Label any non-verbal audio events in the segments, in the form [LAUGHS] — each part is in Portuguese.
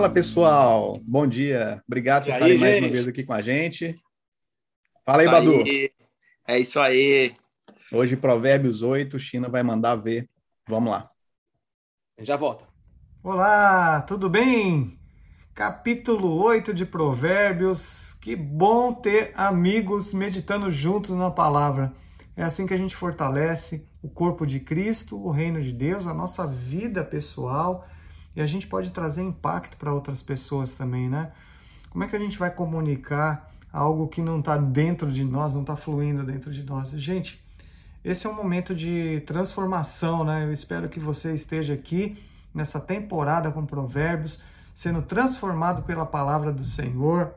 Fala pessoal, bom dia. Obrigado por estarem mais uma vez aqui com a gente. Fala aí, isso Badu. Aí. É isso aí. Hoje, Provérbios 8, China vai mandar ver. Vamos lá. Já volta. Olá, tudo bem? Capítulo 8 de Provérbios. Que bom ter amigos meditando juntos na palavra. É assim que a gente fortalece o corpo de Cristo, o reino de Deus, a nossa vida pessoal e a gente pode trazer impacto para outras pessoas também, né? Como é que a gente vai comunicar algo que não está dentro de nós, não está fluindo dentro de nós? Gente, esse é um momento de transformação, né? Eu espero que você esteja aqui nessa temporada com Provérbios, sendo transformado pela palavra do Senhor,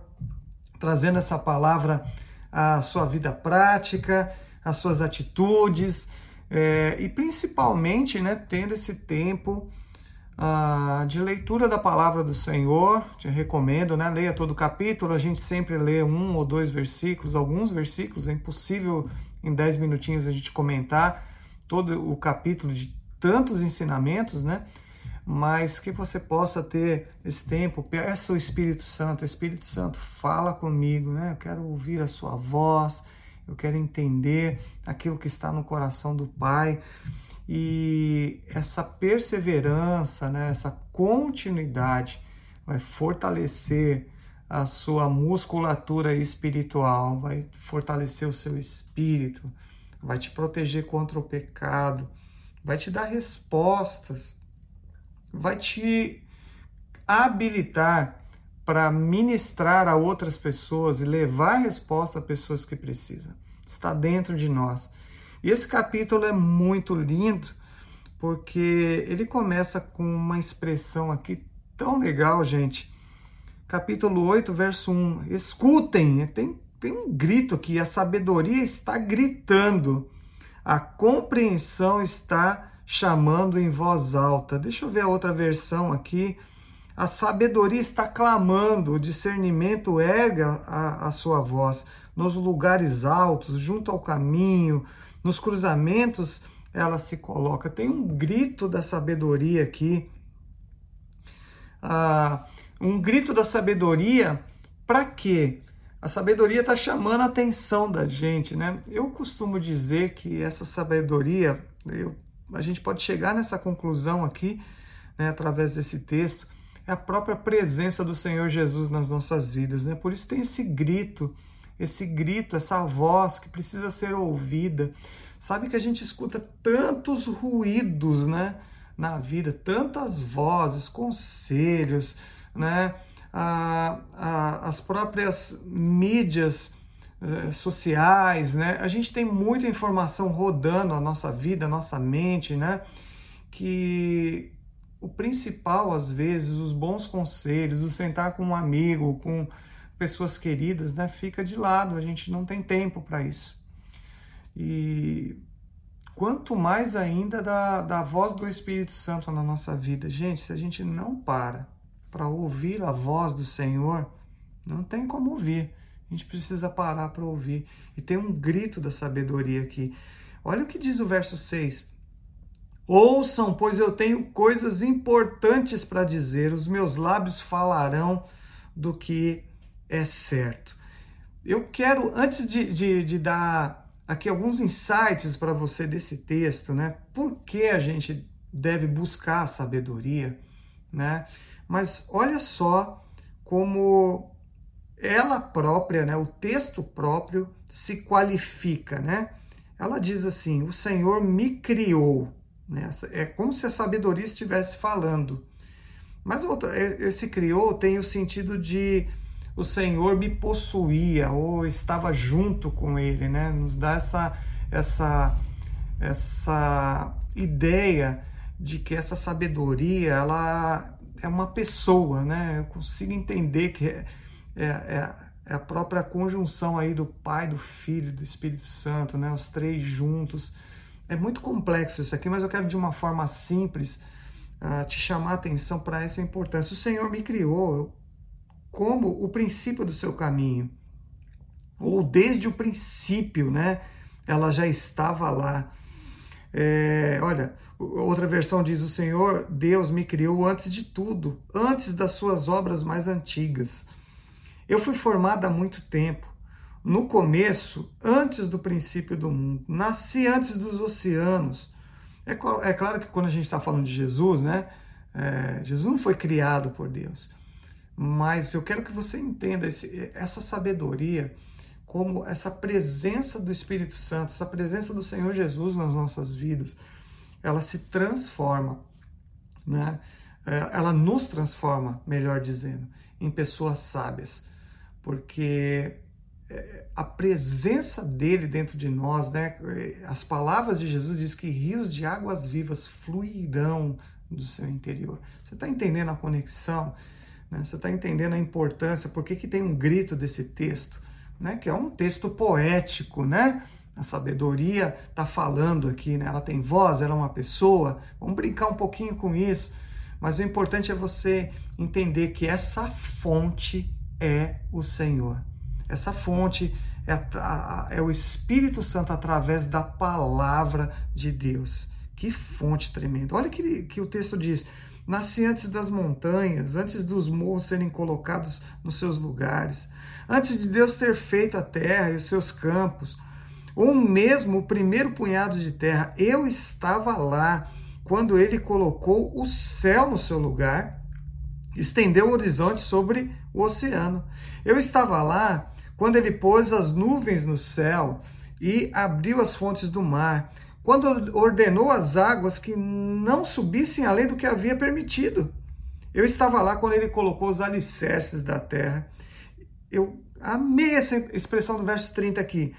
trazendo essa palavra à sua vida prática, às suas atitudes, é, e principalmente, né, tendo esse tempo ah, de leitura da palavra do Senhor, te recomendo, né? Leia todo o capítulo, a gente sempre lê um ou dois versículos, alguns versículos, é impossível em dez minutinhos a gente comentar todo o capítulo de tantos ensinamentos, né? Mas que você possa ter esse tempo, peça o Espírito Santo, Espírito Santo, fala comigo, né? Eu quero ouvir a sua voz, eu quero entender aquilo que está no coração do Pai e essa perseverança, né, essa continuidade vai fortalecer a sua musculatura espiritual, vai fortalecer o seu espírito, vai te proteger contra o pecado, vai te dar respostas, vai te habilitar para ministrar a outras pessoas e levar resposta a pessoas que precisam. Está dentro de nós. E esse capítulo é muito lindo, porque ele começa com uma expressão aqui tão legal, gente. Capítulo 8, verso 1. Escutem, tem, tem um grito aqui, a sabedoria está gritando, a compreensão está chamando em voz alta. Deixa eu ver a outra versão aqui. A sabedoria está clamando, o discernimento erga a, a sua voz nos lugares altos, junto ao caminho, nos cruzamentos ela se coloca. Tem um grito da sabedoria aqui. Ah, um grito da sabedoria para quê? A sabedoria está chamando a atenção da gente, né? Eu costumo dizer que essa sabedoria, eu, a gente pode chegar nessa conclusão aqui, né, através desse texto, é a própria presença do Senhor Jesus nas nossas vidas, né? Por isso tem esse grito esse grito, essa voz que precisa ser ouvida. Sabe que a gente escuta tantos ruídos, né, na vida, tantas vozes, conselhos, né, a, a, as próprias mídias eh, sociais, né, a gente tem muita informação rodando a nossa vida, a nossa mente, né, que o principal, às vezes, os bons conselhos, o sentar com um amigo, com pessoas queridas, né, fica de lado, a gente não tem tempo para isso. E quanto mais ainda da, da voz do Espírito Santo na nossa vida. Gente, se a gente não para para ouvir a voz do Senhor, não tem como ouvir. A gente precisa parar para ouvir. E tem um grito da sabedoria aqui. Olha o que diz o verso 6. Ouçam, pois eu tenho coisas importantes para dizer, os meus lábios falarão do que é certo. Eu quero, antes de, de, de dar aqui alguns insights para você desse texto, né? Por que a gente deve buscar sabedoria, né? Mas olha só como ela própria, né? O texto próprio se qualifica, né? Ela diz assim: O Senhor me criou. Né? É como se a sabedoria estivesse falando. Mas esse criou tem o sentido de o Senhor me possuía ou estava junto com ele, né? Nos dá essa essa essa ideia de que essa sabedoria ela é uma pessoa, né? Eu consigo entender que é, é, é, é a própria conjunção aí do Pai, do Filho, do Espírito Santo, né? Os três juntos. É muito complexo isso aqui, mas eu quero de uma forma simples uh, te chamar a atenção para essa importância. O Senhor me criou, como o princípio do seu caminho, ou desde o princípio, né? Ela já estava lá. É, olha, outra versão diz: O Senhor Deus me criou antes de tudo, antes das suas obras mais antigas. Eu fui formada há muito tempo. No começo, antes do princípio do mundo, nasci antes dos oceanos. É, é claro que quando a gente está falando de Jesus, né? É, Jesus não foi criado por Deus. Mas eu quero que você entenda esse, essa sabedoria como essa presença do Espírito Santo, essa presença do Senhor Jesus nas nossas vidas, ela se transforma, né? É, ela nos transforma, melhor dizendo, em pessoas sábias, porque é, a presença dele dentro de nós, né? As palavras de Jesus diz que rios de águas vivas fluirão do seu interior. Você está entendendo a conexão? Né? Você está entendendo a importância? Por que, que tem um grito desse texto? né? Que é um texto poético, né? A sabedoria está falando aqui, né? Ela tem voz, ela é uma pessoa. Vamos brincar um pouquinho com isso. Mas o importante é você entender que essa fonte é o Senhor. Essa fonte é, é o Espírito Santo através da palavra de Deus. Que fonte tremenda. Olha que, que o texto diz: Nasci antes das montanhas, antes dos morros serem colocados nos seus lugares, antes de Deus ter feito a terra e os seus campos, ou mesmo o primeiro punhado de terra, eu estava lá quando ele colocou o céu no seu lugar, estendeu o horizonte sobre o oceano. Eu estava lá quando ele pôs as nuvens no céu e abriu as fontes do mar quando ordenou as águas que não subissem além do que havia permitido. Eu estava lá quando ele colocou os alicerces da terra. Eu amei essa expressão do verso 30 aqui.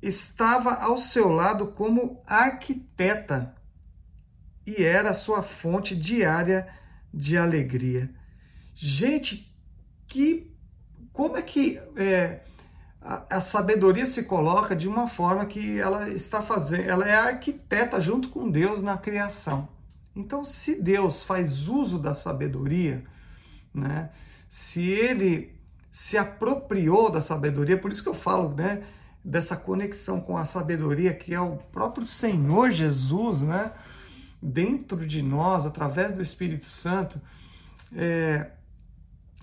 Estava ao seu lado como arquiteta e era a sua fonte diária de alegria. Gente, que como é que é, a, sabedoria se coloca de uma forma que ela está fazendo, ela é arquiteta junto com Deus na criação. Então, se Deus faz uso da sabedoria, né, se ele se apropriou da sabedoria, por isso que eu falo, né, dessa conexão com a sabedoria que é o próprio Senhor Jesus, né, dentro de nós, através do Espírito Santo, é,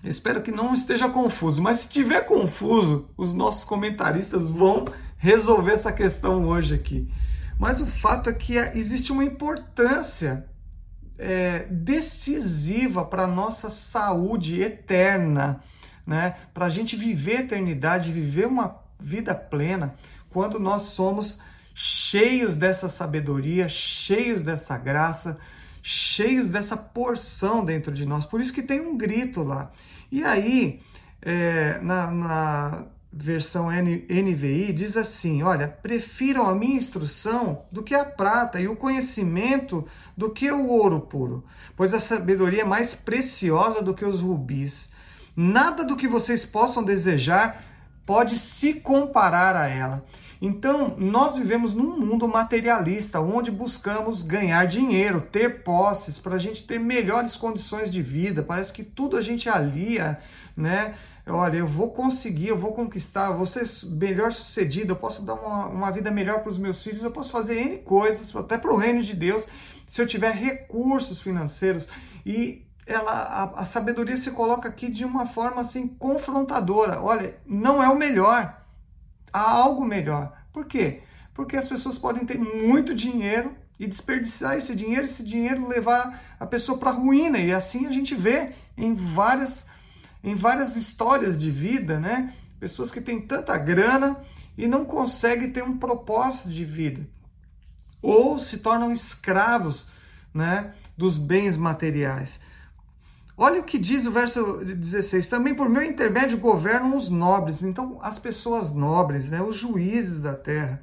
Espero que não esteja confuso, mas se tiver confuso, os nossos comentaristas vão resolver essa questão hoje aqui. Mas o fato é que existe uma importância é, decisiva para a nossa saúde eterna, né? para a gente viver a eternidade, viver uma vida plena, quando nós somos cheios dessa sabedoria, cheios dessa graça, cheios dessa porção dentro de nós. Por isso que tem um grito lá. E aí, é, na, na versão NVI, diz assim: olha, prefiram a minha instrução do que a prata, e o conhecimento do que o ouro puro, pois a sabedoria é mais preciosa do que os rubis. Nada do que vocês possam desejar pode se comparar a ela. Então, nós vivemos num mundo materialista, onde buscamos ganhar dinheiro, ter posses, para a gente ter melhores condições de vida. Parece que tudo a gente alia, né? Olha, eu vou conseguir, eu vou conquistar, eu vou ser melhor sucedido, eu posso dar uma, uma vida melhor para os meus filhos, eu posso fazer N coisas, até para o reino de Deus, se eu tiver recursos financeiros. E ela, a, a sabedoria se coloca aqui de uma forma assim confrontadora. Olha, não é o melhor há algo melhor. Por quê? Porque as pessoas podem ter muito dinheiro e desperdiçar esse dinheiro, esse dinheiro levar a pessoa para a ruína. E assim a gente vê em várias, em várias histórias de vida, né? Pessoas que têm tanta grana e não conseguem ter um propósito de vida. Ou se tornam escravos né, dos bens materiais. Olha o que diz o verso 16: também por meu intermédio governam os nobres. Então, as pessoas nobres, né, os juízes da terra,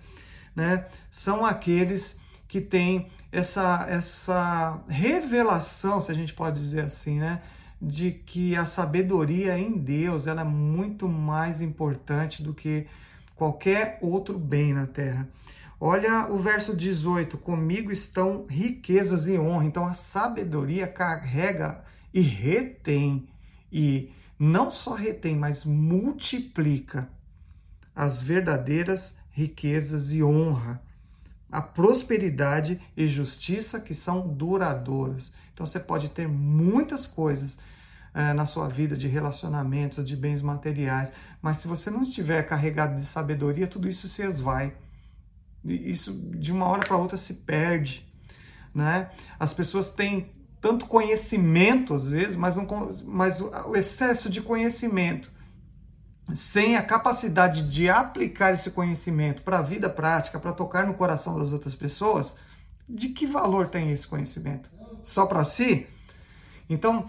né, são aqueles que têm essa, essa revelação, se a gente pode dizer assim, né, de que a sabedoria em Deus ela é muito mais importante do que qualquer outro bem na terra. Olha o verso 18: comigo estão riquezas e honra. Então, a sabedoria carrega e retém, e não só retém, mas multiplica as verdadeiras riquezas e honra. a prosperidade e justiça que são duradouras. Então você pode ter muitas coisas é, na sua vida de relacionamentos, de bens materiais, mas se você não estiver carregado de sabedoria, tudo isso se esvai. Isso de uma hora para outra se perde, né? As pessoas têm tanto conhecimento às vezes, mas, um, mas o excesso de conhecimento sem a capacidade de aplicar esse conhecimento para a vida prática, para tocar no coração das outras pessoas, de que valor tem esse conhecimento? Só para si? Então,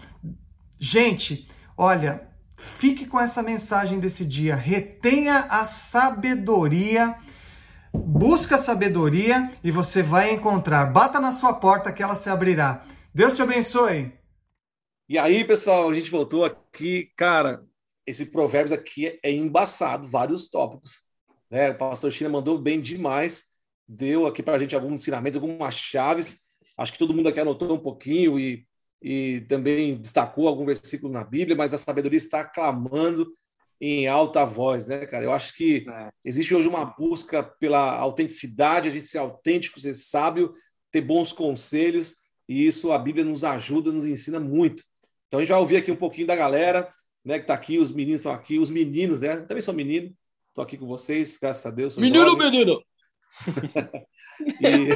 gente, olha, fique com essa mensagem desse dia. Retenha a sabedoria. Busca a sabedoria e você vai encontrar. Bata na sua porta que ela se abrirá. Deus te abençoe. E aí, pessoal, a gente voltou aqui. Cara, esse Provérbios aqui é embaçado, vários tópicos. Né? O pastor China mandou bem demais, deu aqui para a gente alguns ensinamentos, algumas chaves. Acho que todo mundo aqui anotou um pouquinho e, e também destacou algum versículo na Bíblia, mas a sabedoria está clamando em alta voz, né, cara? Eu acho que é. existe hoje uma busca pela autenticidade, a gente ser autêntico, ser sábio, ter bons conselhos, e isso a Bíblia nos ajuda, nos ensina muito. Então a gente vai ouvir aqui um pouquinho da galera né, que tá aqui, os meninos estão aqui, os meninos, né? Também sou menino, tô aqui com vocês, graças a Deus. Menino, jovem. menino! [LAUGHS] e...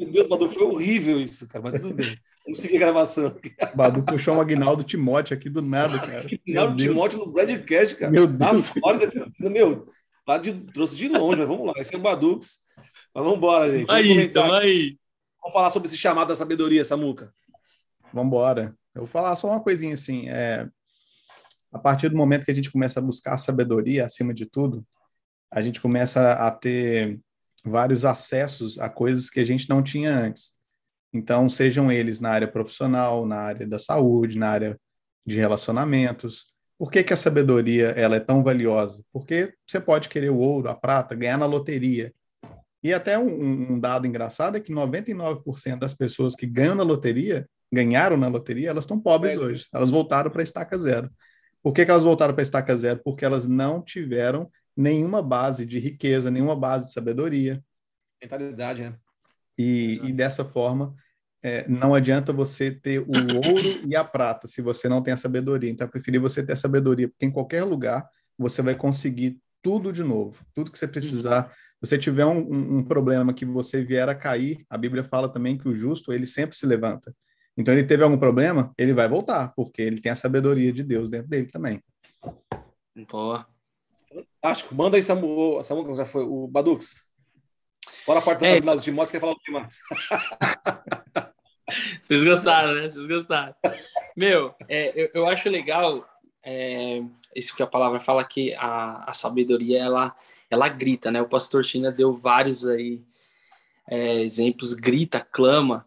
Meu Deus, Badu, foi horrível isso, cara, mas tudo bem. Vamos seguir a gravação. [LAUGHS] Badu puxou o Agnaldo Timóteo aqui do nada, cara. [LAUGHS] Agnaldo Timóteo no Broadcast, cara. Meu Deus. Na Flórida, meu, lá de, trouxe de longe, mas vamos lá. Esse é o Badux. Mas vamos embora, gente. Vamos aí, então aí. Vamos falar sobre esse chamado da sabedoria, Samuca. Vamos embora. Eu vou falar só uma coisinha assim, é, a partir do momento que a gente começa a buscar a sabedoria acima de tudo, a gente começa a ter vários acessos a coisas que a gente não tinha antes. Então, sejam eles na área profissional, na área da saúde, na área de relacionamentos. Por que, que a sabedoria ela é tão valiosa? Porque você pode querer o ouro, a prata, ganhar na loteria. E até um, um dado engraçado é que 99% das pessoas que ganham na loteria ganharam na loteria, elas estão pobres é. hoje. Elas voltaram para a estaca zero. Por que, que elas voltaram para a estaca zero? Porque elas não tiveram nenhuma base de riqueza, nenhuma base de sabedoria. Mentalidade, né? E, e dessa forma, é, não adianta você ter o ouro e a prata se você não tem a sabedoria. Então, eu preferi você ter a sabedoria, porque em qualquer lugar você vai conseguir tudo de novo, tudo que você precisar. Se você tiver um, um, um problema que você vier a cair, a Bíblia fala também que o justo ele sempre se levanta. Então, ele teve algum problema, ele vai voltar, porque ele tem a sabedoria de Deus dentro dele também. Boa. Fantástico. Manda aí, Samu, Samu já foi o Badux. Bora a parte é. do de moto, você quer falar o que mais? [LAUGHS] Vocês gostaram, né? Vocês gostaram. Meu, é, eu, eu, acho legal é, isso que a palavra fala que a, a sabedoria ela, ela grita, né? O pastor China deu vários aí é, exemplos, grita, clama.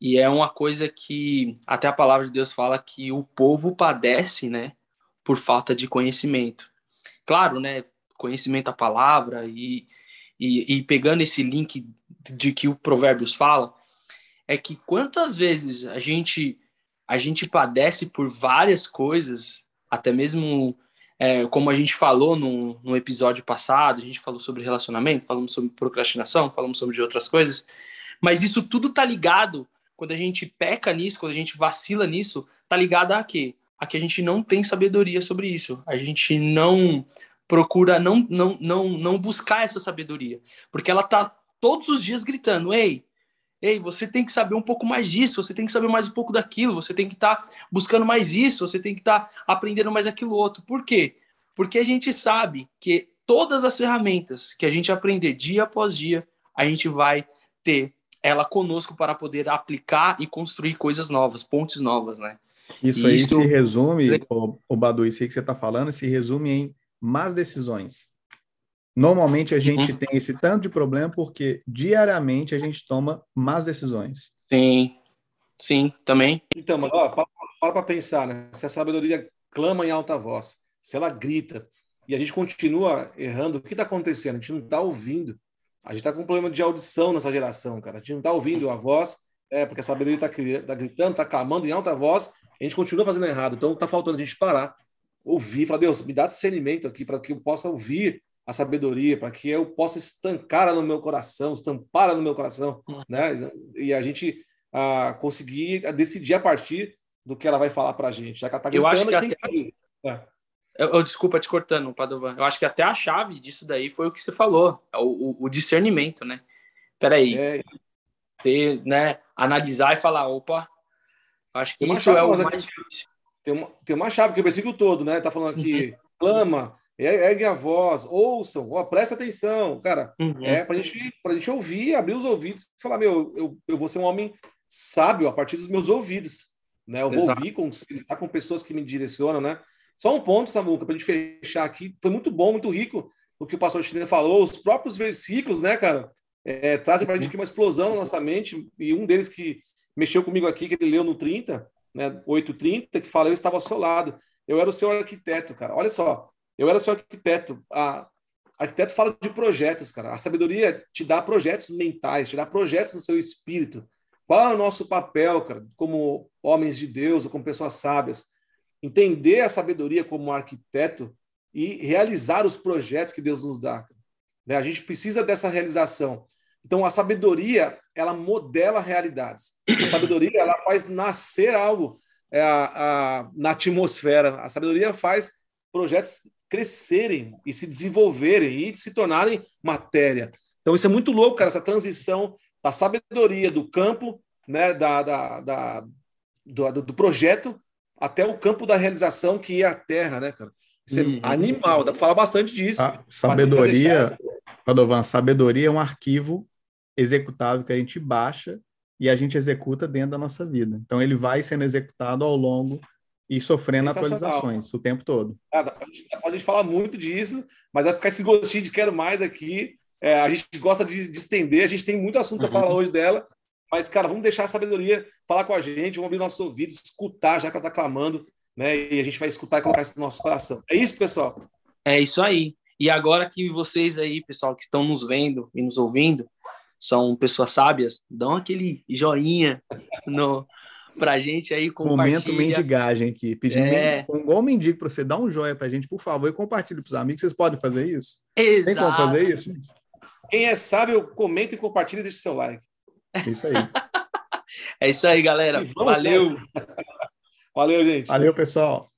E é uma coisa que até a palavra de Deus fala que o povo padece, né, por falta de conhecimento. Claro, né, conhecimento da palavra e, e, e pegando esse link de que o Provérbios fala, é que quantas vezes a gente a gente padece por várias coisas, até mesmo é, como a gente falou no, no episódio passado, a gente falou sobre relacionamento, falamos sobre procrastinação, falamos sobre outras coisas, mas isso tudo tá ligado quando a gente peca nisso, quando a gente vacila nisso, tá ligado a quê? A que a gente não tem sabedoria sobre isso. A gente não procura não não não não buscar essa sabedoria, porque ela tá todos os dias gritando: "Ei, ei, você tem que saber um pouco mais disso, você tem que saber mais um pouco daquilo, você tem que estar tá buscando mais isso, você tem que estar tá aprendendo mais aquilo outro". Por quê? Porque a gente sabe que todas as ferramentas que a gente aprender dia após dia, a gente vai ter ela conosco para poder aplicar e construir coisas novas, pontes novas, né? Isso e aí isso... se resume, o, o Badu, isso aí que você está falando, se resume em más decisões. Normalmente a gente uhum. tem esse tanto de problema porque diariamente a gente toma más decisões. Sim, sim, também. Então, mas ó, para para pensar, né? Se a sabedoria clama em alta voz, se ela grita e a gente continua errando, o que está acontecendo? A gente não está ouvindo. A gente está com um problema de audição nessa geração, cara. A gente não está ouvindo a voz, é, porque a sabedoria está tá gritando, está clamando em alta voz, a gente continua fazendo errado. Então está faltando a gente parar, ouvir, falar, Deus, me dá discernimento aqui para que eu possa ouvir a sabedoria, para que eu possa estancar no meu coração, estampar no meu coração, Uhum. né? E a gente ah, conseguir decidir a partir do que ela vai falar para a gente. Já que ela está Eu acho gritando, a que gente tem que... É. Eu, eu- desculpa te cortando, Padovan. Eu acho que até a chave disso daí foi o que você falou, é o, o- o discernimento, né? Peraí, É, ter, né, analisar e falar, opa, acho que isso é o mais aqui- difícil. tem, uma, tem uma chave, que é o versículo todo, né? Tá falando aqui, Uhum. clama, ergue a voz, ouçam, ó, presta atenção, cara. Uhum. É pra gente, pra gente ouvir, abrir os ouvidos e falar, meu, eu, eu vou ser um homem sábio a partir dos meus ouvidos, né? Eu vou Exato. ouvir, com, com pessoas que me direcionam, né? Só um ponto, Samuca, pra gente fechar aqui, foi muito bom, muito rico o que o pastor Chile falou, os próprios versículos, né, cara, é, trazem pra gente aqui uma explosão na nossa mente, e um deles que mexeu comigo aqui, que ele leu no 30, né, 8:30, que fala, eu estava ao seu lado, eu era o seu arquiteto, cara, olha só, eu era seu arquiteto, a, arquiteto fala de projetos, cara. A sabedoria te dá projetos mentais, te dá projetos no seu espírito. Qual é o nosso papel, cara, como homens de Deus ou como pessoas sábias? Entender a sabedoria como arquiteto e realizar os projetos que Deus nos dá. Né? A gente precisa dessa realização. Então, a sabedoria, ela modela realidades. A sabedoria, ela faz nascer algo é, a- a- na atmosfera. A sabedoria faz projetos crescerem e se desenvolverem e se tornarem matéria. Então, isso é muito louco, cara, essa transição da sabedoria do campo, né, da, da, da- do, do- do projeto até o campo da realização, que é a terra, né, cara? Isso Uhum. é animal, dá para falar bastante disso. A sabedoria, Padovan, sabedoria é um arquivo executável que a gente baixa e a gente executa dentro da nossa vida. Então ele vai sendo executado ao longo e sofrendo atualizações o tempo todo. Dá pra gente, pra gente falar muito disso, mas vai ficar esse gostinho de quero mais aqui. É, a gente gosta de, de estender, a gente tem muito assunto para Uhum. falar hoje dela, mas, cara, vamos deixar a sabedoria falar com a gente, vamos abrir nossos ouvidos, escutar, já que ela está clamando, né? E a gente vai escutar e colocar isso no nosso coração. É isso, pessoal. É isso aí. E agora que vocês aí, pessoal, que estão nos vendo e nos ouvindo, são pessoas sábias, dão aquele joinha no, pra gente aí, Momento compartilha. mendigagem aqui. Pedindo É. men- igual mendigo para você dar um joia pra gente, por favor, e compartilhe pros amigos. Vocês podem fazer isso? Tem como Exato. fazer isso? gente? Quem é sábio, comenta e compartilha e deixa seu like. Isso aí. [LAUGHS] É isso aí, galera. Valeu. [LAUGHS] Valeu, gente. Valeu, pessoal.